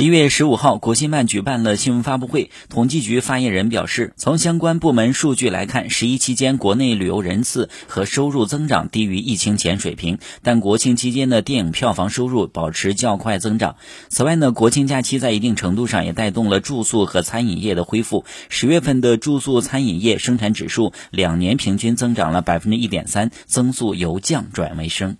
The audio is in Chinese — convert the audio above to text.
一月十五号国新办举办了新闻发布会统计局发言人表示从相关部门数据来看十一期间国内旅游人次和收入增长低于疫情前水平但国庆期间的电影票房收入保持较快增长。此外呢国庆假期在一定程度上也带动了住宿和餐饮业的恢复。十月份的住宿餐饮业生产指数两年平均增长了百分之一点三增速由降转为升。